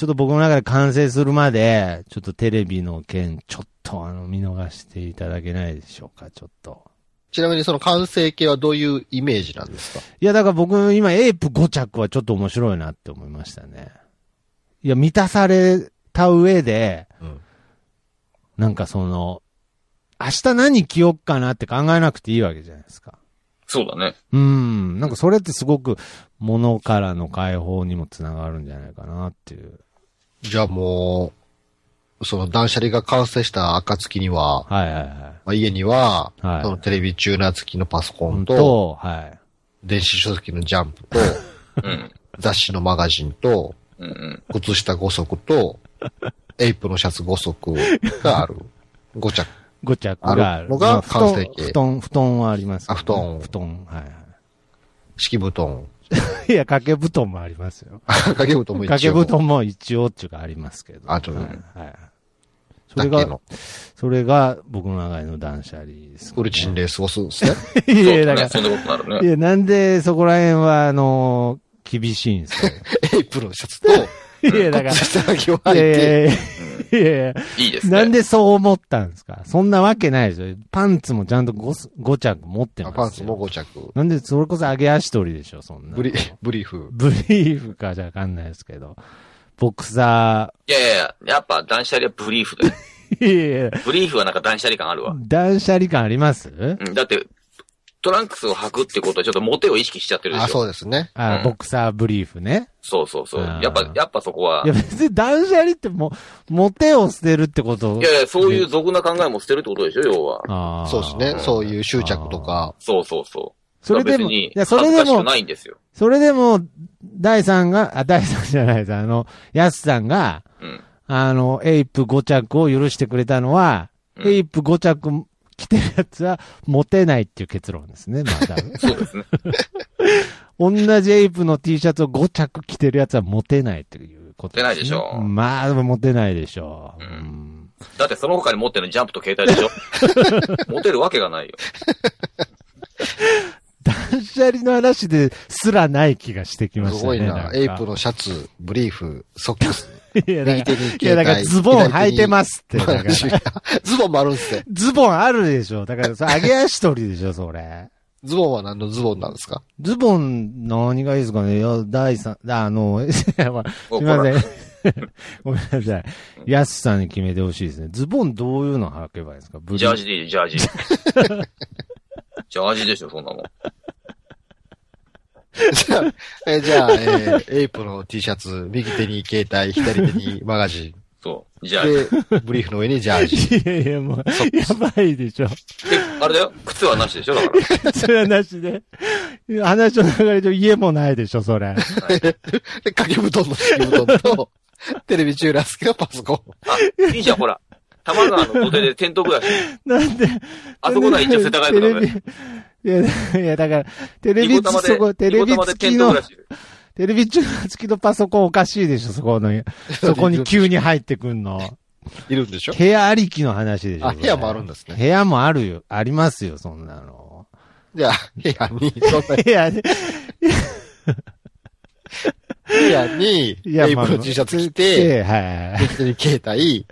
S2: ちょっと僕の中で完成するまで、ちょっとテレビの件、ちょっとあの、見逃していただけないでしょうか、ちょっと。
S3: ちなみにその完成形はどういうイメージなんですか？
S2: いや、だから僕、今、エイプ5着はちょっと面白いなって思いましたね。いや、満たされた上で、
S3: うん
S2: なんかその、明日何着よっかなって考えなくていいわけじゃないですか。
S4: そうだね。
S2: うん。なんかそれってすごく、物からの解放にもつながるんじゃないかなっていう。
S3: じゃあもう、その断捨離が完成した暁には、
S2: はいはいはい。
S3: まあ、家には、
S2: はい
S3: そのテレビチューナー付きのパソコン
S2: 本
S3: と、
S2: 当？はい。
S3: 電子書籍のジャンプと、[LAUGHS]
S4: うん。
S3: 雑誌のマガジンと、
S4: うんうん。
S3: 靴下5足と、エイプのシャツ5足がある。[LAUGHS] 5着。
S2: 5着がある。
S3: あるのが
S2: まあ布団
S3: 完成形
S2: 布団、布団はありますけどね、
S3: あ布団
S2: 布団、はいは
S3: 敷布団。
S2: い。いや、掛け布団もありますよ。
S3: 掛け布団も一応。
S2: 掛け布団も一応っていうかありますけど。
S3: あと
S2: はい。はいそれが。それが僕の中での断捨離です、
S3: フルチンで過ごすんですね。[LAUGHS]
S2: いや、だか
S4: そうだね。そんなことになる
S2: ら、い
S4: ね。
S2: や、なんでそこら辺は、あのー厳しいんですよ。[LAUGHS]
S3: エイプのシャツと、[LAUGHS]
S2: いや、だから、
S3: 靴下だけを
S2: い
S3: 履いて、
S2: やいやいやい
S4: ですね。
S2: なんでそう思ったんですか？そんなわけないですよ。パンツもちゃんと 5, 5着持ってますよ。
S3: パンツも5着。
S2: なんで、それこそ上げ足取りでしょ、そんなの。
S3: ブリ、ブリーフ。
S2: ブリーフかじゃわかんないですけど。ボクサ
S4: いやいやいや、やっぱ断捨離はブリーフだよ。
S2: ー、[LAUGHS] いやいや
S4: ブリーフはなんか断捨離感あるわ。
S2: 断捨離感あります？
S4: うん。だって、トランクスを履くってことはちょっとモテを意識しちゃってるでしょ。
S3: あ、そうですね。
S2: あ、
S4: うん
S2: ボクサーブリーフね。
S4: そうそうそう。やっぱ、やっぱそこは。
S2: いや、別に断捨離ってもう、モテを捨てるってこと
S4: いやいや、そういう俗な考えも捨てるってことでしょ、要は。
S2: あー
S3: そうですね。そういう執着とか。
S4: そうそうそう。
S2: それでも、
S4: 別に
S2: いや、それでも
S4: ないんですよ。
S2: それでも、第三が、あ、第三じゃないです。あの、ヤスさんが、
S4: うん。
S2: あの、エイプ5着を許してくれたのは、エイプ5着着てるやつはモテないっていう結論ですね、まあ多分
S4: そうですね。[LAUGHS]
S2: 同じエイプの T シャツを5着着てるやつはモテないっていうことです、ね。
S4: モテないでしょう
S2: まあ、でもモテないでしょう。
S4: う
S2: うんん
S4: だってその他に持ってるのジャンプと携帯でしょ？[LAUGHS] モテるわけがないよ。[LAUGHS]
S2: 断捨離の話ですらない気がしてきますしたね。
S3: ごい
S2: んか。
S3: なエイプのシャツ、ブリーフ、ソックス。
S2: いや、だ
S3: 右
S2: から
S3: 手に携帯。
S2: いや、だからズボン履いてますって。だから [LAUGHS]
S3: ズボンもあるんすね。
S2: ズボンあるでしょ。だから、それ上げ足取りでしょ、それ。
S3: ズボンは何のズボンなんですか？
S2: ズボン、何がいいですかねいや、第三、あの、[LAUGHS] す
S4: お
S2: みません。[LAUGHS] ごめんなさい。ヤスさんに決めてほしいですね。ズボンどういうの履けばいいですか？
S4: ジャージでいい、ジャージ。ジャージでしょ、そんなもん。
S3: じゃあ、えじゃあ、えーエイプの T シャツ、右手に携帯、左手にマガジ
S4: そう。ジャージ。
S3: ン。で、ブリーフの上にジャージ。[LAUGHS]
S2: いやいや、もう、やばいでしょ。
S4: で、あれだよ。靴はなしでしょだから。
S2: それはなしで。話の流れ上家もないでしょ、それ。
S3: で、掛け布団の敷布団と、テレビ中ラスケのパソコン。
S4: あ、いいじゃん、ほら。玉川の土手でテント暮らし。[LAUGHS]
S2: なんで、
S4: あそこが一応世田谷区だね。
S2: テレビいや、いや、だから、テレビそこ、テレビ付きの
S4: テ
S2: レビ中付きのパソコンおかしいでしょ、そこの、[LAUGHS] そこに急に入ってくんの。
S3: いるんでしょ？
S2: 部屋ありきの話でしょ。
S3: あ部屋もあるんですね
S2: 部屋もあるよ。ありますよ、そんなの。
S3: じゃあ、部屋に、そんな [LAUGHS]
S2: 部屋で、
S3: 部屋に、
S2: いや、
S3: エイプの T シャツ着て、
S2: ではい。
S3: 右手に携帯、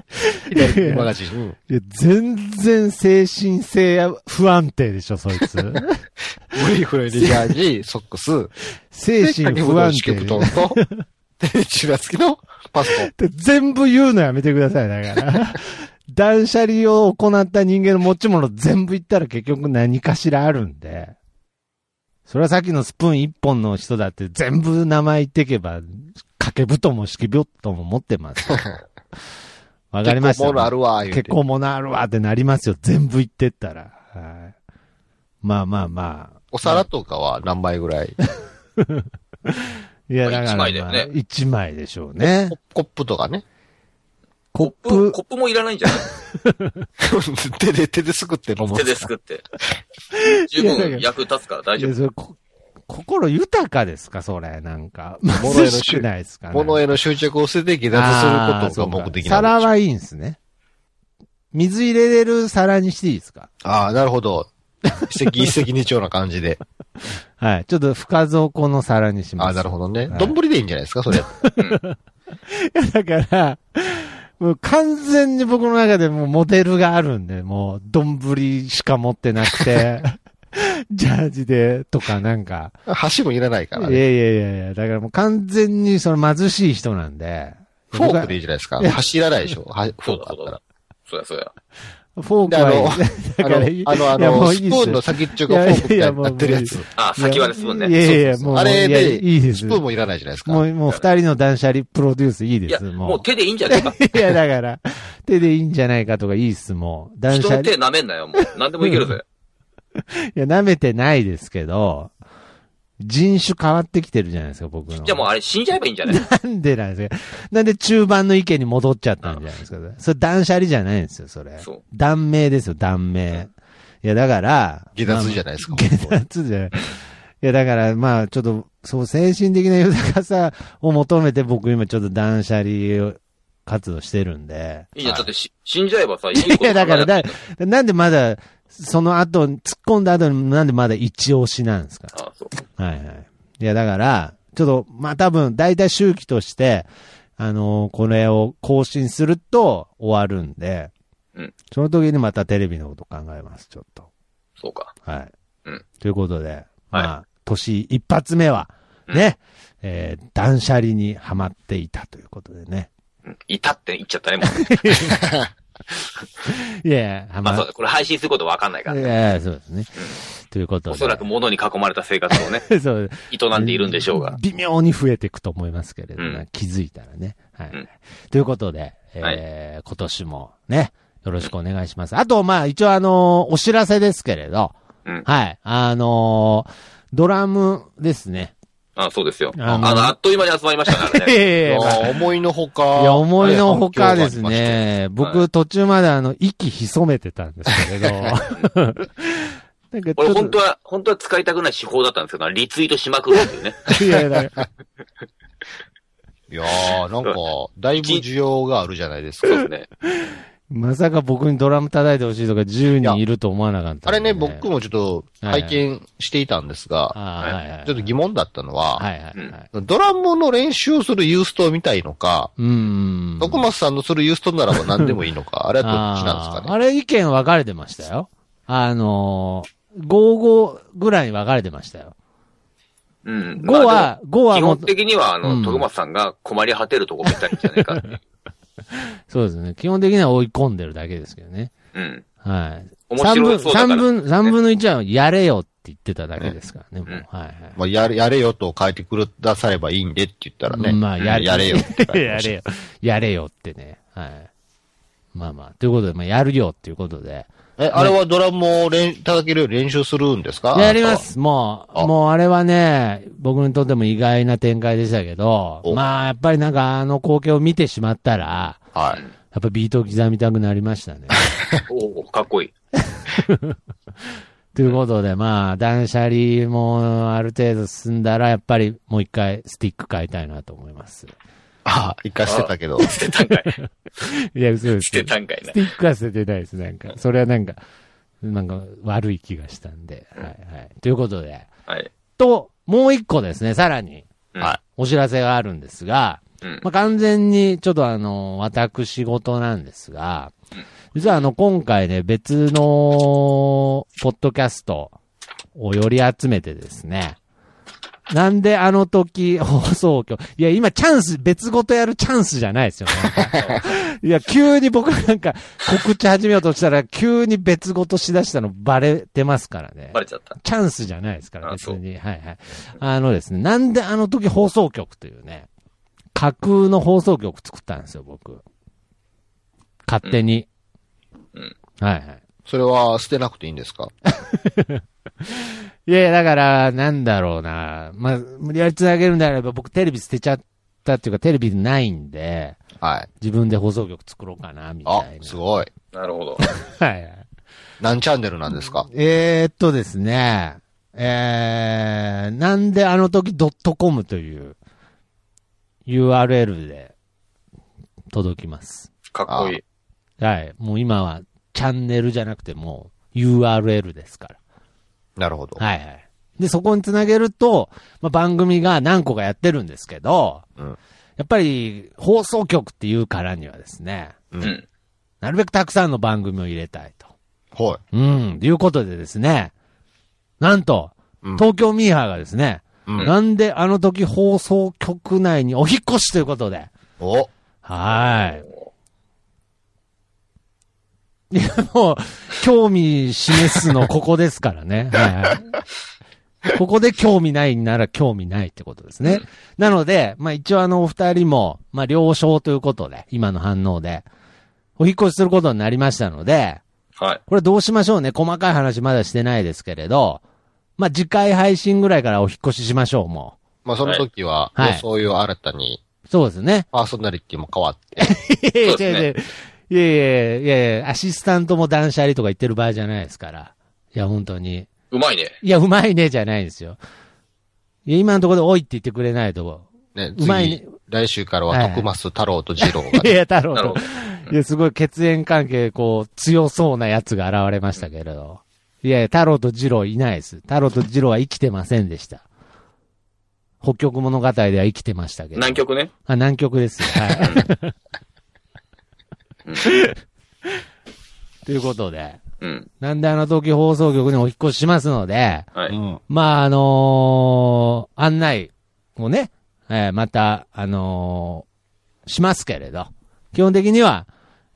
S3: 左マガジン。[LAUGHS]
S2: いや全然精神性不安定でしょ、そいつ。
S3: ブリーフの上にジャージ、ソックス、
S2: 精神不安
S3: 敷布
S2: 定で。
S3: 団と、テレビ中ラスケのパソコ
S2: 全部言うのやめてください、だから。断捨離を行った人間の持ち物全部言ったら結局何かしらあるんで。それはさっきのスプーン一本の人だって全部名前言ってけば、掛け布団も敷布団も持ってますよ。[LAUGHS] わかりました、
S3: 結構物あるわ、
S2: 結構物あるわってなりますよ。全部言ってったら。はい。まあまあまあ。
S3: お皿とかは何枚ぐらい？[LAUGHS]
S2: いや、
S4: まあ
S2: だから、
S4: 一枚だよね
S2: まあ一枚でしょうね。
S3: コップとかね。
S2: コッ
S4: プ、
S2: プ、
S4: コップもいらないんじゃない？[LAUGHS]
S3: 手で、手ですくって飲む。
S4: 手ですくって。[LAUGHS] 十分役立つから大丈夫。
S2: 心豊かですか？それ、なんか。
S3: 物への
S2: 貧しくないですか？
S3: 物への執着を捨てて下脱することが目的なんで
S2: 皿はいいんですね。水入れれる皿にしていいですか？
S3: ああ、なるほど。一石一石二鳥な感じで。[LAUGHS]
S2: はい。ちょっと深底の皿にします。
S3: ああ、なるほどね
S2: はい。
S3: 丼でいいんじゃないですか、それ。
S2: だから、もう完全に僕の中でもうモデルがあるんで、もう、丼しか持ってなくて、[LAUGHS] ジャージで、とかなんか、
S3: 箸もいらないか
S2: いや
S3: らね。
S2: いやいやいや、だからもう完全にその貧しい人なんで、
S3: フォークでいいじゃないですか
S2: いや。
S3: 箸いらないでしょ。はフォー
S4: そうだ
S3: クあったら。
S4: そうや、そうや。
S2: フォーク
S3: で、あの、あの、あの、スプーンの先っちょがフォークみたいになってるやつ
S2: いやいや。
S4: あ、先はですもんね。
S2: いやいやもう、
S3: あれで、
S2: いいです。
S3: スプーンもいらないじゃないですか。
S2: もう、もう二人の断捨離プロデュースいいです、
S4: もう手でいいんじゃないか。[LAUGHS]
S2: いや、だから、手でいいんじゃないかとかいいっす、もう。断捨離。
S4: 人の手
S2: い
S4: 舐めんなよ、もう。何でもいけるぜ。[LAUGHS]
S2: や、舐めてないですけど、人種変わってきてるじゃないですか、僕の。
S4: じゃあもうあれ死んじゃえばいいんじゃない？
S2: なんでなんですかなんで中盤の意見に戻っちゃったんじゃないですか。それ断捨離じゃないんですよ、それ。
S4: そう。
S2: 断命ですよ、断命。いや、だから。
S3: 下脱じゃないですか。
S2: 下脱じゃない。いや、だから、まあ、ちょっと、そう、精神的な豊かさを求めて僕今ちょっと断捨離活動してるんで。
S4: いいじゃん、だってし死んじゃえばさ、いい
S2: いや、だから、だなんでまだ、その後、突っ込んだ後になんでまだ一押しなんですか？
S4: あそう。
S2: はいはい。いや、だから、ちょっと、まあ多分、大体周期として、あのーこれを更新すると終わるんで、
S4: うん
S2: その時にまたテレビのこと考えます、ちょっと。
S4: そうか。
S2: はい。
S4: うん
S2: ということで、まあ、年一発目は、ね、えー断捨離にはまっていたということでね。
S4: うんいたって言っちゃったね、もう。[LAUGHS]
S2: いやいや、は
S4: まあそう
S2: ま
S4: だ、これ配信することわかんないから
S2: い
S4: ね。
S2: やいやそうですね。ということで。
S4: おそらく物に囲まれた生活をね、[LAUGHS]
S2: そう
S4: 営んでいるんでしょうが。
S2: 微妙に増えていくと思いますけれども、
S4: うん
S2: 気づいたらね。はい。
S4: うん
S2: ということで、えー今年もね、よろしくお願いします。あと、まあ、一応あのーお知らせですけれど、
S4: うん
S2: はい。あのードラムですね。
S4: あ、そうですよ。
S2: あの
S4: あの、あっという間に集まりましたからね。
S3: 思いのほか。
S2: いや、思いのほかです
S3: はい
S2: ね。
S4: は
S2: 僕、途中まであの、息潜めてたんですけれど。[LAUGHS] なんかち
S4: 俺本当は、本当は使いたくない手法だったんですけど、リツイートしまくるっていうね。
S2: いやだから
S3: いやー、なんか、だいぶ需要があるじゃないですか。
S4: そうですね。
S2: まさか僕にドラム叩いてほしいとか10人いると思わなかった。
S3: あれね、僕もちょっと拝見していたんですが。ちょっと疑問だったのは、
S2: はいはいはい。
S3: ドラムの練習をするユーストを見たいのか。徳松さんのするユーストならば何でもいいのか、[LAUGHS] あれはどっちなんですかね？
S2: あれ意見分かれてましたよ。あのー、55ぐらいに分かれてましたよ。
S4: うん。
S2: 5は、5は
S4: 基本的には、あ
S2: うん
S4: の、徳松さんが困り果てるとこ見たいんじゃないかって。[LAUGHS] [LAUGHS]
S2: そうですね。基本的には追い込んでるだけですけどね。
S4: うん。
S2: はい。
S4: 面白そうだから。
S2: 三分、三分の一はやれよって言ってただけですからね、もう。
S4: うん
S2: はいはい。
S3: まあ、やれ、やれよと書いてくださればいいんでって言ったらね。
S2: まあ、やれ、
S3: やれよって [LAUGHS]
S2: やれよ。やれよってね。はい。まあまあ、ということで、まあ、やるよっていうことで。
S3: え、あれはドラムを練叩けるように練習するんですか？
S2: やりま。す。もう、
S3: あ
S2: もうあれはね、僕にとっても意外な展開でしたけど、
S3: お
S2: まあ、やっぱりなんかあの光景を見てしまったら、
S3: ははい。
S2: やっぱビートを刻みたくなりましたね。[LAUGHS]
S4: おおかっこいい。[LAUGHS]
S2: ということで、まあ、断捨離もある程度進んだら、やっぱりもう一回スティック買いたいなと思います。
S3: あ、一回捨てたけど。
S4: 捨てたんかい。[LAUGHS]
S2: いや、嘘です。
S4: 捨てたんかいな
S2: ス。ティックは捨ててないです。なんか、それはなんか、なんか悪い気がしたんで。はいはい。ということで、
S4: はい。
S2: と、もう一個ですね、さらに、
S4: うん
S3: は
S2: お知らせがあるんですが、
S4: うん
S2: まあ、完全にちょっとあの、私事なんですが、実はあの、今回ね、別の、ポッドキャストをより集めてですね、なんであの時放送局、いや、今チャンス、別ごとやるチャンスじゃないですよ。[LAUGHS] いや、急に僕なんか告知始めようとしたら、急に別ごとしだしたのバレてますからね。
S4: バレちゃった。
S2: チャンスじゃないですから、
S4: あ
S2: 別に。はいはい。あのですね、なんであの時放送局というね、架空の放送局作ったんですよ、僕。勝手に。
S4: うん
S2: はいはい。
S3: それは捨てなくていいんですか？[LAUGHS]
S2: いやだから、なんだろうな。まあ、無理やり繋げるんであれば、僕テレビ捨てちゃったっていうか、テレビないんで、
S3: はい。
S2: 自分で放送局作ろうかな、みた
S3: あ
S2: い、な。
S3: すごい。
S4: なるほど。[LAUGHS]
S2: はいはい。
S3: 何チャンネルなんですか？
S2: えー、っとですね、えー、なんであの時 .com という URL で届きます。
S4: かっこいい。
S2: はい。もう今はチャンネルじゃなくてもう URL ですから。
S3: なるほど。
S2: はいはい。で、そこにつなげると、まあ、番組が何個かやってるんですけど、
S3: うん
S2: やっぱり放送局っていうからにはですね、
S3: う。
S4: うんん。
S2: なるべくたくさんの番組を入れたいと。
S3: は
S2: うん。ということでですね、なんと、
S3: い。うん。
S2: 東京ミーハーがですね、
S3: うん
S2: なんであの時放送局内にお引っ越しということで。
S3: お
S2: はーい。いや、もう、興味示すのここですからね。は [LAUGHS] いはい。ここで興味ないなら興味ないってことですね。なので、まあ一応あのお二人も、まあ了承ということで、今の反応で、お引っ越しすることになりましたので、
S4: はい。
S2: これどうしましょうね。細かい話まだしてないですけれど、まあ次回配信ぐらいからお引っ越ししましょう、も
S3: まあ、その時は、
S2: はい
S3: そういう新たに、
S2: う。そうですね。
S3: パーソナリティも変わって、[LAUGHS]
S4: そうですね
S2: やいやいやいやいやアシスタントも断捨離とか言ってる場合じゃないですから。いや、本当に。
S4: うまいね。
S2: いや、うまいねじゃないんですよ。いや、今のところでおいって言ってくれないと。
S3: ね、
S2: うまいね
S3: 次、来週から
S2: はい
S3: は徳増太郎と二郎が
S2: い
S3: ね、[LAUGHS]
S2: や、太郎と
S4: ど。。[LAUGHS]
S2: いや、すごい血縁関係、こう、強そうなやつが現れましたけれど。いやいや、太郎と二郎いないです。太郎と二郎は生きてませんでした。北極物語では生きてましたけど。
S4: 南極ね。
S2: あ、南極です。はい。[LAUGHS] ということで、
S4: うん。
S2: なんであの時放送局にお引っ越ししますので、
S4: はい。
S3: うん。
S2: まあ、あのー案内をね、えーまた、あのーしますけれど、基本的には、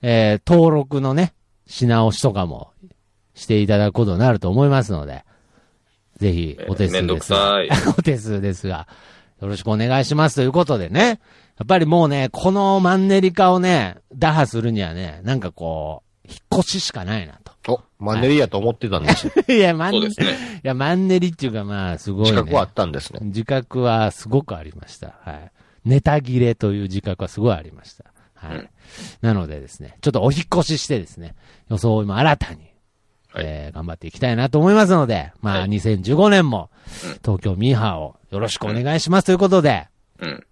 S2: えー登録のね、し直しとかもしていただくことになると思いますので、ぜひ、お手数ですが、
S4: めんどくさい [LAUGHS]
S2: お手数ですが、よろしくお願いしますということでね、やっぱりもうね、このマンネリ化をね、打破するにはね、なんかこう、引っ越ししかないなと。
S3: お、マンネリやと思ってたんですよ。[LAUGHS]
S2: いや、マンネリ、
S4: そうです
S2: い
S4: ね。
S2: や、マンネリっていうかまあ、すごい、ね。
S3: 自覚はあったんですね。
S2: 自覚はすごくありました。はい。ネタ切れという自覚はすごいありました。はい。
S4: うん
S2: なのでですね、ちょっとお引っ越ししてですね、予想を今新たに、
S4: はい
S2: えー頑張っていきたいなと思いますので、まあ、
S4: はい
S2: 2015年も
S4: うん、
S2: 東京ミーハーをよろしくお願いしますということで、
S4: うん。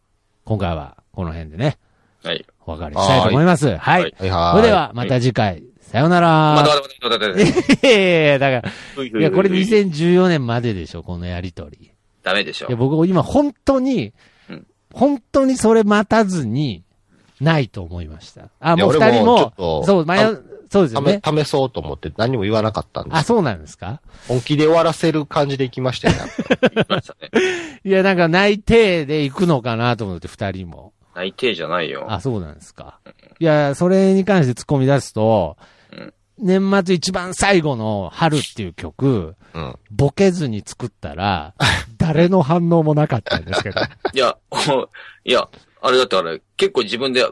S2: 今回はこの辺でね、
S4: はい。
S2: お別れしたいと思います。はい。それでは、また次回、さようなら。
S4: またまたまたまた。
S2: いやいやいや、だから、いや、これ
S4: い
S2: 2014年まででしょ、このやりとり。
S4: ダメでしょ
S2: いや、。僕今本当に、
S4: うん
S2: 本当にそれ待たずに、ないと思いました。あ、もう二人
S3: 俺も
S2: そう、前、そうですよね。
S3: 試試そうと思って何も言わなかったんで
S2: あ、
S3: す。
S2: そうなんですか？
S3: 本気で終わらせる感じで行きましたよ
S4: いましたね。[LAUGHS]
S2: いや、なんか内定で行くのかなと思って、二人も。
S4: 内定じゃないよ。
S2: あ、そうなんですか。いや、それに関して突っ込み出すと、
S4: うん
S2: 年末一番最後の春っていう曲、
S3: うん。
S2: ボケずに作ったら、誰の反応もなかったんですけど。[LAUGHS]
S4: いや、お [LAUGHS] いや、あれだってあれ、結構自分で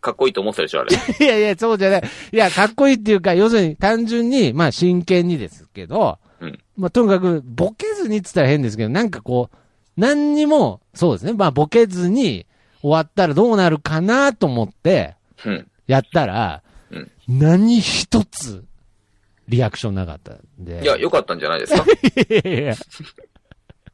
S4: かっこいいと思ってたでしょ、あれ。[LAUGHS]
S2: いやいや、そうじゃない。いや、かっこいいっていうか、要するに単純に、まあ真剣にですけど、
S4: うん
S2: まあとにかく、ボケずにって言ったら変ですけど、なんかこう、何にも、そうですね、まあボケずに終わったらどうなるかなと思って、
S4: うん。
S2: やったら、
S4: うん
S2: 何一つ、リアクションなかったんで。
S4: いや、良かったんじゃないですか？[LAUGHS]
S2: いやいやいや。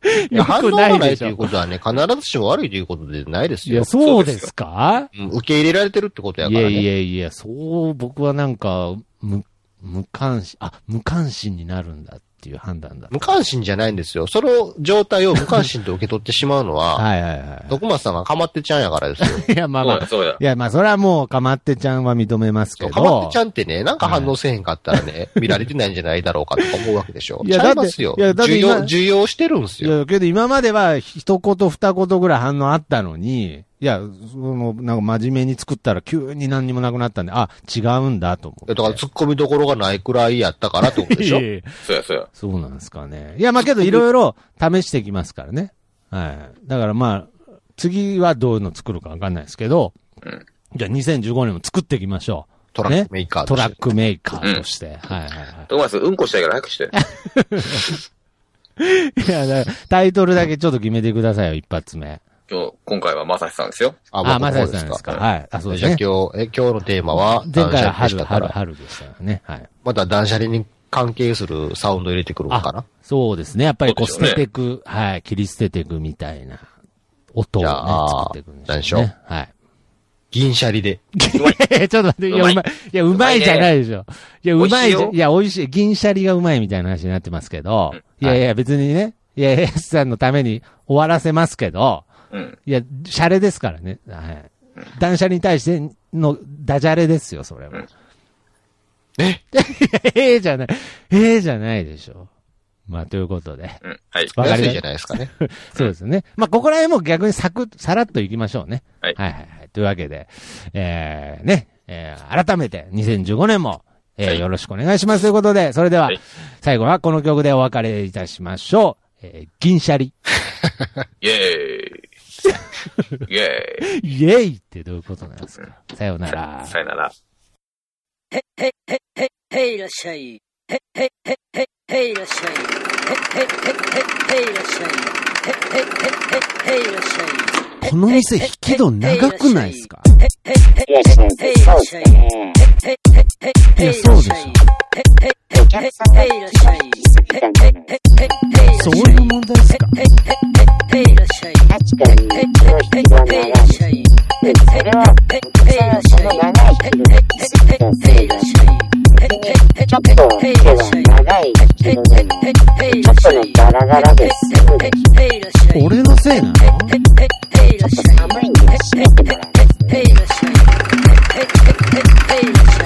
S2: [LAUGHS]
S3: いや、反応がないという。ことはね、必ずしも悪いということでないですよ
S2: いや、。そうですか？
S3: うん受け入れられてるってことや
S2: いや
S3: からね。
S2: いやいや、そう、僕はなんか、無、無関心、あ、無関心になるんだっていう判断だ。
S3: 無関心じゃないんですよ。その状態を無関心と受け取ってしまうのは、[LAUGHS]
S2: はいはいは
S3: 徳松さんがかまってちゃんやからですよ。
S2: い。いや、まあまあ
S4: そうや、。
S2: いや、まあ、それはもう、かまってちゃんは認めますけど。
S3: かまってちゃんってね、なんか反応せえへんかったらね、[LAUGHS] 見られてないんじゃないだろうかとか思うわけでしょ。
S2: いや
S3: ちゃいますよ。
S2: だっていやだって
S3: 要、需要してるんですよ。
S2: いや、けど今までは一言二言ぐらい反応あったのに、いや、その、なんか真面目に作ったら急に何にもなくなったんで、あ、違うんだと思って。
S3: だから突っ込みどころがないくらいやったからってことでしょ？[LAUGHS]
S4: そうや、そうや。
S2: そうなんですかね。いや、まあけどいろいろ試してきますからね。はい。だからまあ、次はどういうの作るかわかんないですけど、
S4: うん
S2: じゃあ2015年も作っていきましょ
S3: トラックメーカー
S2: う。
S3: として
S2: トラックメーカーとして。はいはいはい。
S4: トマス、うんこしたいから早くして。[LAUGHS]
S2: いや、タイトルだけちょっと決めてくださいよ、一発目。
S4: 今日、今回はまさしさんですよ。
S3: あ、
S2: あ、
S3: 僕の方
S2: まさしさんですか？はい。あ、そうです
S3: じゃあ
S2: ね。
S3: 今日、え、今日のテーマは、
S2: 前回は春、春、春でしたからね。はい。
S3: また断捨離に関係するサウンド入れてくるのかな？
S2: そうですね。やっぱりこう捨てていく、はい。切り捨てていくみたいな音をね、
S3: じゃあ
S2: 作っていくんで
S3: 何でしょう
S2: しょう？ね。はい。
S3: 銀シャリで。[LAUGHS]
S2: ちょっと待って、いや、うまい。いや、うまいじゃないでしょ。いや、うまい
S4: い
S2: や、美味しい。銀シャリがうまいみたいな話になってますけど
S4: うん、
S2: いやいや、別にね、いや、エスさんのために終わらせますけど、
S4: うん。
S2: いや、シャレですからね。はい。断捨離に対してのダジャレですよ、それは。
S4: うん
S3: え？[LAUGHS]
S2: ええじゃない。ええじゃないでしょ。まあ、ということで。
S4: うん。はい。
S2: わかりま
S3: 安いじゃないですかね。[LAUGHS]
S2: そうですね。まあ、ここら辺も逆にサクッ、さらっといきましょうね。
S4: はい
S2: はいはいはい。というわけで、えー、ね、えー、改めて2015年も、えー
S4: はい
S2: よろしくお願いしますということで、それでは、
S4: はい
S2: 最後はこの曲でお別れいたしましょう。えー、銀シャリ。[LAUGHS]
S4: イェーイ。イェーイ。
S2: イェイってどういうことなんですか？さようなら。
S4: さよなら。
S5: へいらっしゃい。へ、へ、へ、へ、へいらっしゃい。へ、へ、へ、へ、へいらっしゃい。へ、へ、へ、へ、へいらっしゃい。
S2: この店引き戸長くないですか？
S5: へ、へ、へ、へ、へいらっしゃい。
S2: やそうでしょ。そういう問題ですか？
S5: えい。らっしゃい。え
S6: い。らっ
S5: しゃい。
S6: えい。
S5: らっしゃい。えい。
S6: らっし
S5: ゃい。えい。らっしゃい。
S6: えい。らっしゃい。ちょっと、手が長い。けどね、ちょっとね、ガラガラです。
S2: 俺のせい。なの
S6: ちょっと寒い。んで閉めてもらう。